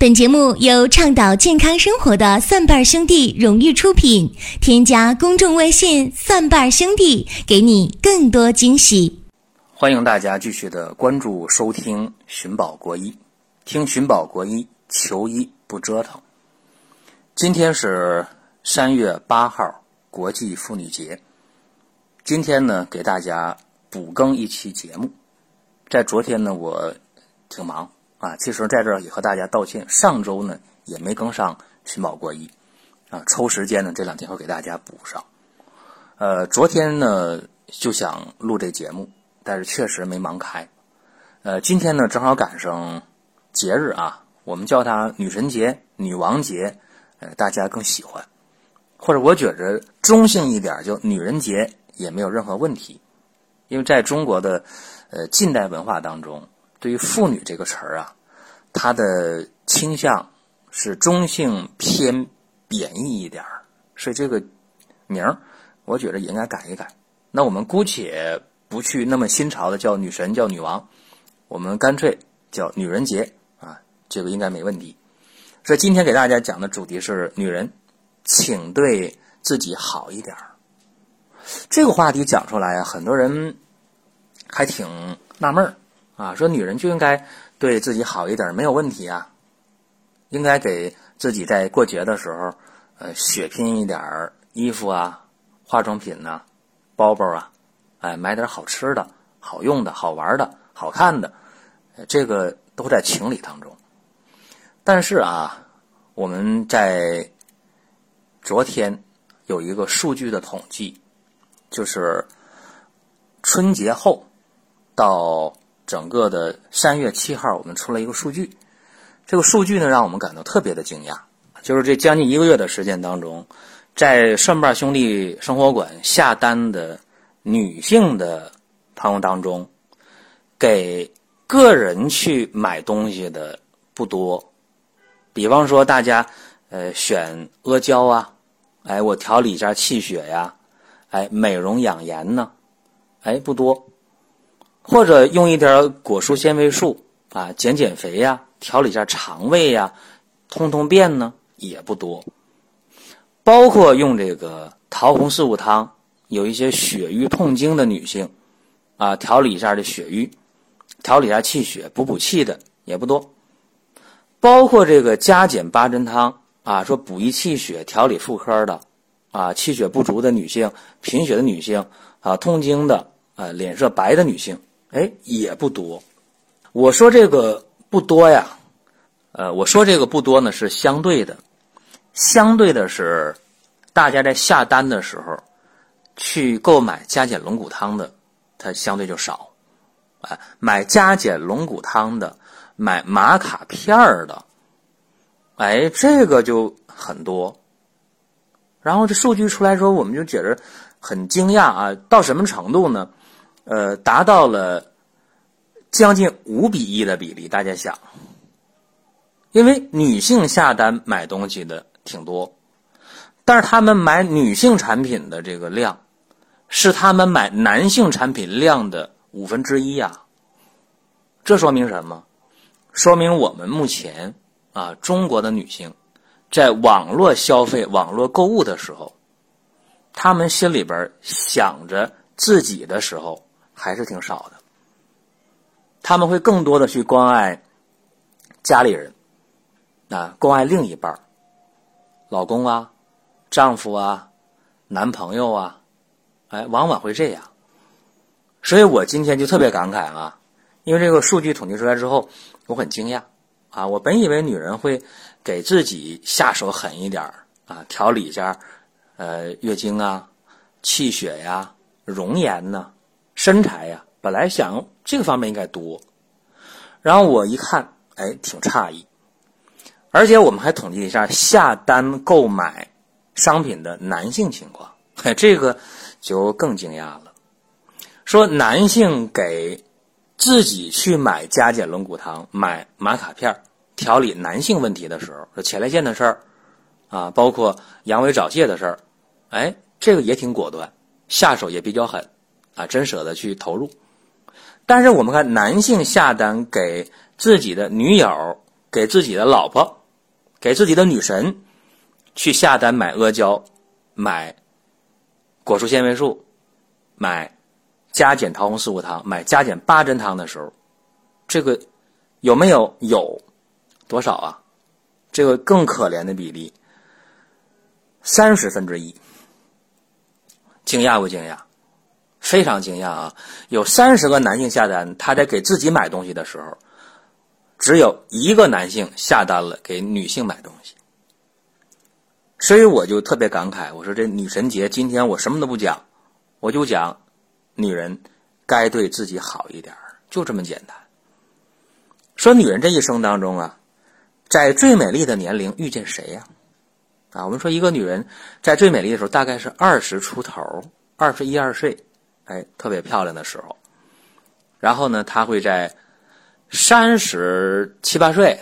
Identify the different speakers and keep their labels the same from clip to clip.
Speaker 1: 本节目由倡导健康生活的蒜瓣兄弟荣誉出品。添加公众微信“蒜瓣兄弟”，给你更多惊喜。
Speaker 2: 欢迎大家继续的关注收听“寻宝国医”，听“寻宝国医”，求医不折腾。今天是三月八号，国际妇女节。今天呢，给大家补更一期节目。在昨天呢，我挺忙。啊，其实在这儿也和大家道歉，上周呢也没更上寻宝国医，啊，抽时间呢这两天会给大家补上。呃，昨天呢就想录这节目，但是确实没忙开。呃，今天呢正好赶上节日啊，我们叫它女神节、女王节，呃，大家更喜欢，或者我觉着中性一点，就女人节也没有任何问题，因为在中国的呃近代文化当中。对于“妇女”这个词儿啊，它的倾向是中性偏贬义一点儿，所以这个名儿，我觉得也应该改一改。那我们姑且不去那么新潮的叫女神、叫女王，我们干脆叫女人节啊，这个应该没问题。所以今天给大家讲的主题是女人，请对自己好一点儿。这个话题讲出来啊，很多人还挺纳闷儿。啊，说女人就应该对自己好一点，没有问题啊。应该给自己在过节的时候，呃，血拼一点衣服啊、化妆品呐、包包啊，哎，买点好吃的、好用的、好玩的、好看的，这个都在情理当中。但是啊，我们在昨天有一个数据的统计，就是春节后到。整个的三月七号，我们出了一个数据，这个数据呢，让我们感到特别的惊讶。就是这将近一个月的时间当中，在蒜瓣兄弟生活馆下单的女性的朋友当中，给个人去买东西的不多。比方说，大家呃选阿胶啊，哎，我调理一下气血呀，哎，美容养颜呢，哎，不多。或者用一点果蔬纤维素啊，减减肥呀，调理一下肠胃呀，通通便呢也不多。包括用这个桃红四物汤，有一些血瘀痛经的女性啊，调理一下这血瘀，调理一下气血，补补气的也不多。包括这个加减八珍汤啊，说补益气血、调理妇科的啊，气血不足的女性、贫血的女性啊，痛经的啊，脸色白的女性。哎，也不多。我说这个不多呀，呃，我说这个不多呢是相对的，相对的是，大家在下单的时候，去购买加减龙骨汤的，它相对就少。哎，买加减龙骨汤的，买玛卡片儿的，哎，这个就很多。然后这数据出来之后，我们就觉着很惊讶啊，到什么程度呢？呃，达到了将近五比一的比例，大家想，因为女性下单买东西的挺多，但是他们买女性产品的这个量，是他们买男性产品量的五分之一呀。这说明什么？说明我们目前啊，中国的女性在网络消费、网络购物的时候，她们心里边想着自己的时候。还是挺少的，他们会更多的去关爱家里人，啊，关爱另一半老公啊、丈夫啊、男朋友啊，哎，往往会这样。所以我今天就特别感慨啊，因为这个数据统计出来之后，我很惊讶啊。我本以为女人会给自己下手狠一点啊，调理一下，呃，月经啊、气血呀、容颜呢。身材呀，本来想这个方面应该多，然后我一看，哎，挺诧异。而且我们还统计一下下单购买商品的男性情况，哎，这个就更惊讶了。说男性给自己去买加减龙骨汤、买玛卡片调理男性问题的时候，说前列腺的事儿啊，包括阳痿早泄的事儿，哎，这个也挺果断，下手也比较狠。啊，真舍得去投入，但是我们看男性下单给自己的女友给自己的老婆、给自己的女神去下单买阿胶、买果蔬纤维素、买加减桃红四物汤、买加减八珍汤的时候，这个有没有有多少啊？这个更可怜的比例，三十分之一。惊讶不惊讶？非常惊讶啊！有三十个男性下单，他在给自己买东西的时候，只有一个男性下单了给女性买东西。所以我就特别感慨，我说这女神节今天我什么都不讲，我就讲女人该对自己好一点，就这么简单。说女人这一生当中啊。在最美丽的年龄遇见谁呀？啊，我们说一个女人在最美丽的时候，大概是二十出头，二十一二岁，哎，特别漂亮的时候。然后呢，她会在三十七八岁，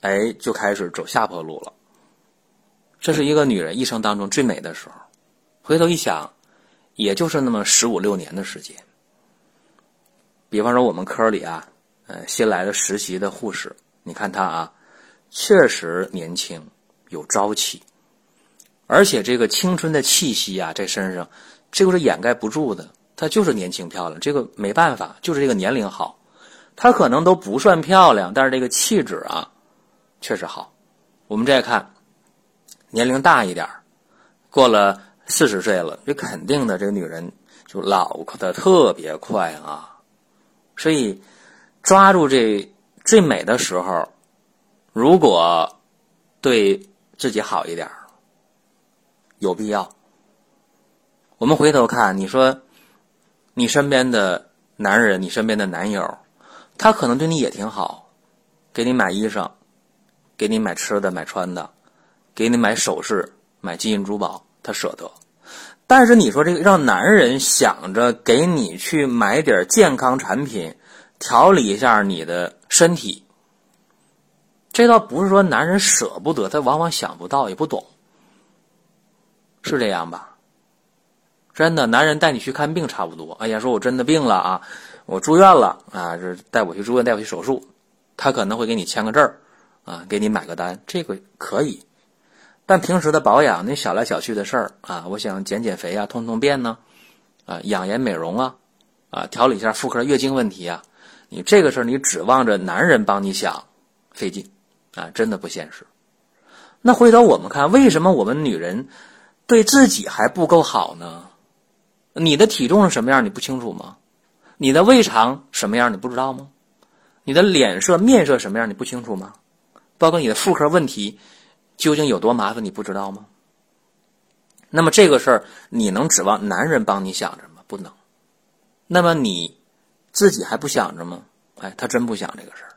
Speaker 2: 哎，就开始走下坡路了。这是一个女人一生当中最美的时候。回头一想，也就是那么十五六年的时间。比方说，我们科里啊，呃，新来的实习的护士，你看她啊。确实年轻，有朝气，而且这个青春的气息啊，在身上，这个是掩盖不住的。她就是年轻漂亮，这个没办法，就是这个年龄好。她可能都不算漂亮，但是这个气质啊，确实好。我们再看，年龄大一点过了四十岁了，这肯定的，这个女人就老的特别快啊。所以，抓住这最美的时候。如果对自己好一点有必要。我们回头看，你说你身边的男人，你身边的男友，他可能对你也挺好，给你买衣裳，给你买吃的、买穿的，给你买首饰、买金银珠宝，他舍得。但是你说这个让男人想着给你去买点健康产品，调理一下你的身体。这倒不是说男人舍不得，他往往想不到，也不懂，是这样吧？真的，男人带你去看病差不多。哎呀，说我真的病了啊，我住院了啊，这带我去住院，带我去手术，他可能会给你签个字儿啊，给你买个单，这个可以。但平时的保养，那小来小去的事儿啊，我想减减肥啊，通通便呢，啊，养颜美容啊，啊，调理一下妇科月经问题啊，你这个事儿你指望着男人帮你想，费劲。啊，真的不现实。那回头我们看，为什么我们女人对自己还不够好呢？你的体重是什么样，你不清楚吗？你的胃肠什么样，你不知道吗？你的脸色、面色什么样，你不清楚吗？包括你的妇科问题究竟有多麻烦，你不知道吗？那么这个事儿，你能指望男人帮你想着吗？不能。那么你自己还不想着吗？哎，他真不想这个事儿。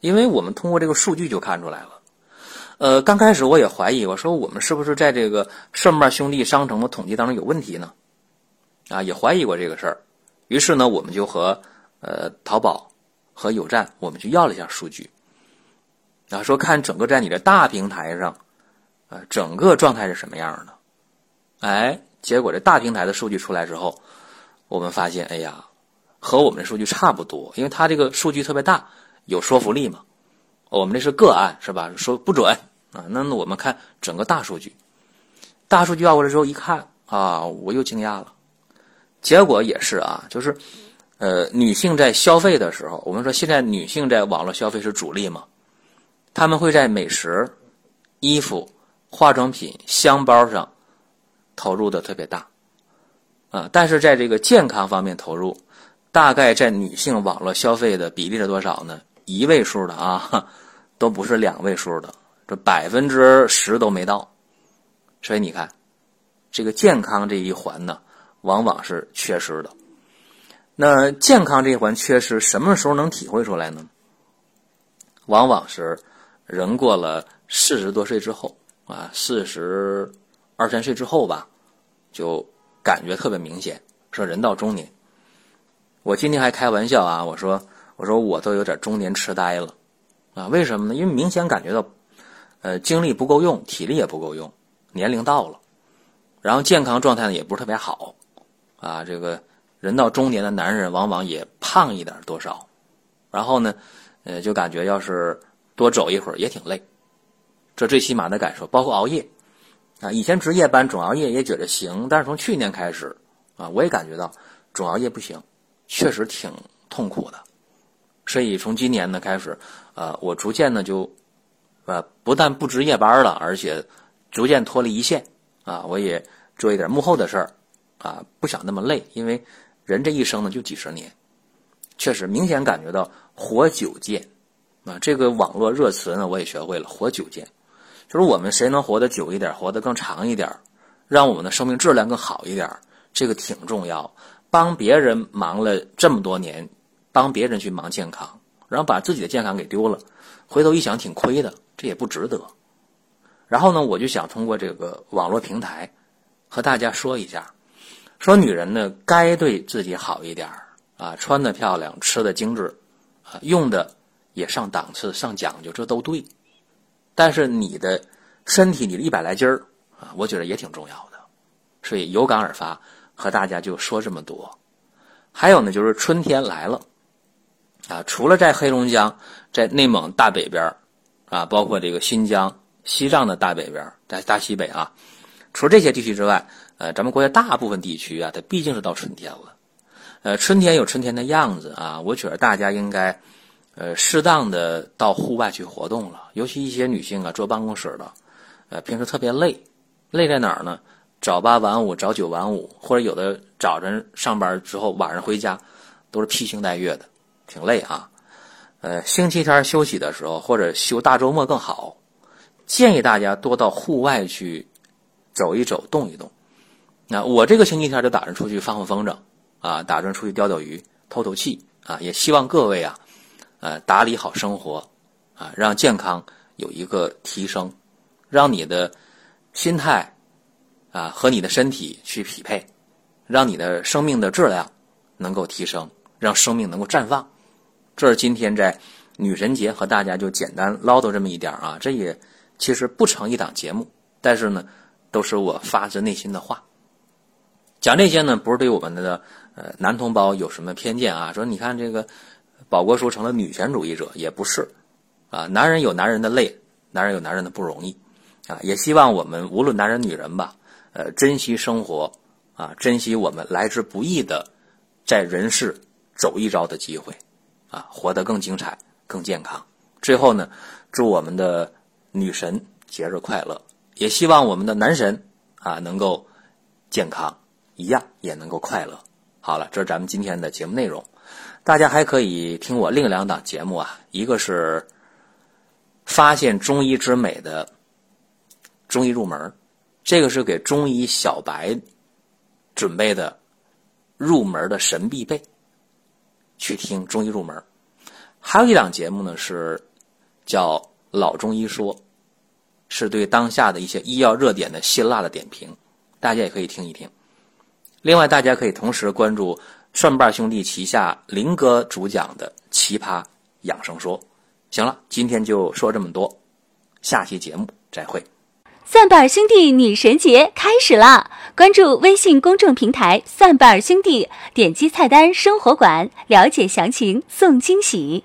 Speaker 2: 因为我们通过这个数据就看出来了，呃，刚开始我也怀疑，我说我们是不是在这个顺瓣兄弟商城的统计当中有问题呢？啊，也怀疑过这个事儿。于是呢，我们就和呃淘宝和有站，我们去要了一下数据，啊，说看整个在你的大平台上，啊，整个状态是什么样的？哎，结果这大平台的数据出来之后，我们发现，哎呀，和我们的数据差不多，因为它这个数据特别大。有说服力嘛？我们这是个案，是吧？说不准啊。那我们看整个大数据，大数据要过来之后一看啊，我又惊讶了。结果也是啊，就是呃，女性在消费的时候，我们说现在女性在网络消费是主力嘛，他们会在美食、衣服、化妆品、箱包上投入的特别大啊，但是在这个健康方面投入，大概在女性网络消费的比例是多少呢？一位数的啊，都不是两位数的，这百分之十都没到，所以你看，这个健康这一环呢，往往是缺失的。那健康这一环缺失，什么时候能体会出来呢？往往是人过了四十多岁之后啊，四十二三岁之后吧，就感觉特别明显。说人到中年，我今天还开玩笑啊，我说。我说我都有点中年痴呆了，啊，为什么呢？因为明显感觉到，呃，精力不够用，体力也不够用，年龄到了，然后健康状态呢也不是特别好，啊，这个人到中年的男人往往也胖一点多少，然后呢，呃，就感觉要是多走一会儿也挺累，这最起码的感受。包括熬夜啊，以前值夜班总熬夜也觉得行，但是从去年开始啊，我也感觉到总熬夜不行，确实挺痛苦的。所以从今年呢开始，呃，我逐渐呢就，呃，不但不值夜班了，而且逐渐脱离一线啊，我也做一点幕后的事儿啊，不想那么累，因为人这一生呢就几十年，确实明显感觉到活久见啊。这个网络热词呢我也学会了，活久见，就是我们谁能活得久一点，活得更长一点，让我们的生命质量更好一点，这个挺重要。帮别人忙了这么多年。帮别人去忙健康，然后把自己的健康给丢了，回头一想挺亏的，这也不值得。然后呢，我就想通过这个网络平台和大家说一下，说女人呢该对自己好一点啊，穿的漂亮，吃的精致，啊，用的也上档次、上讲究，这都对。但是你的身体，你的一百来斤儿啊，我觉得也挺重要的。所以有感而发，和大家就说这么多。还有呢，就是春天来了。啊，除了在黑龙江、在内蒙大北边啊，包括这个新疆、西藏的大北边在大西北啊，除了这些地区之外，呃，咱们国家大部分地区啊，它毕竟是到春天了。呃，春天有春天的样子啊，我觉得大家应该，呃，适当的到户外去活动了。尤其一些女性啊，坐办公室的，呃，平时特别累，累在哪儿呢？早八晚五，早九晚五，或者有的早晨上班之后，晚上回家，都是披星戴月的。挺累啊，呃，星期天休息的时候或者休大周末更好，建议大家多到户外去走一走、动一动。那我这个星期天就打算出去放放风筝啊，打算出去钓钓鱼、透透气啊。也希望各位啊，呃，打理好生活啊，让健康有一个提升，让你的心态啊和你的身体去匹配，让你的生命的质量能够提升，让生命能够绽放。这是今天在女神节和大家就简单唠叨这么一点啊，这也其实不成一档节目，但是呢，都是我发自内心的话。讲这些呢，不是对我们的呃男同胞有什么偏见啊？说你看这个保国叔成了女权主义者，也不是啊。男人有男人的累，男人有男人的不容易啊。也希望我们无论男人女人吧，呃，珍惜生活啊，珍惜我们来之不易的在人世走一遭的机会。啊，活得更精彩、更健康。最后呢，祝我们的女神节日快乐，也希望我们的男神啊能够健康，一样也能够快乐。好了，这是咱们今天的节目内容。大家还可以听我另两档节目啊，一个是发现中医之美的中医入门，这个是给中医小白准备的入门的神必备。去听中医入门，还有一档节目呢，是叫《老中医说》，是对当下的一些医药热点的辛辣的点评，大家也可以听一听。另外，大家可以同时关注蒜瓣兄弟旗下林哥主讲的《奇葩养生说》。行了，今天就说这么多，下期节目再会。
Speaker 1: 蒜瓣兄弟女神节开始啦！关注微信公众平台“蒜瓣兄弟”，点击菜单“生活馆”了解详情，送惊喜。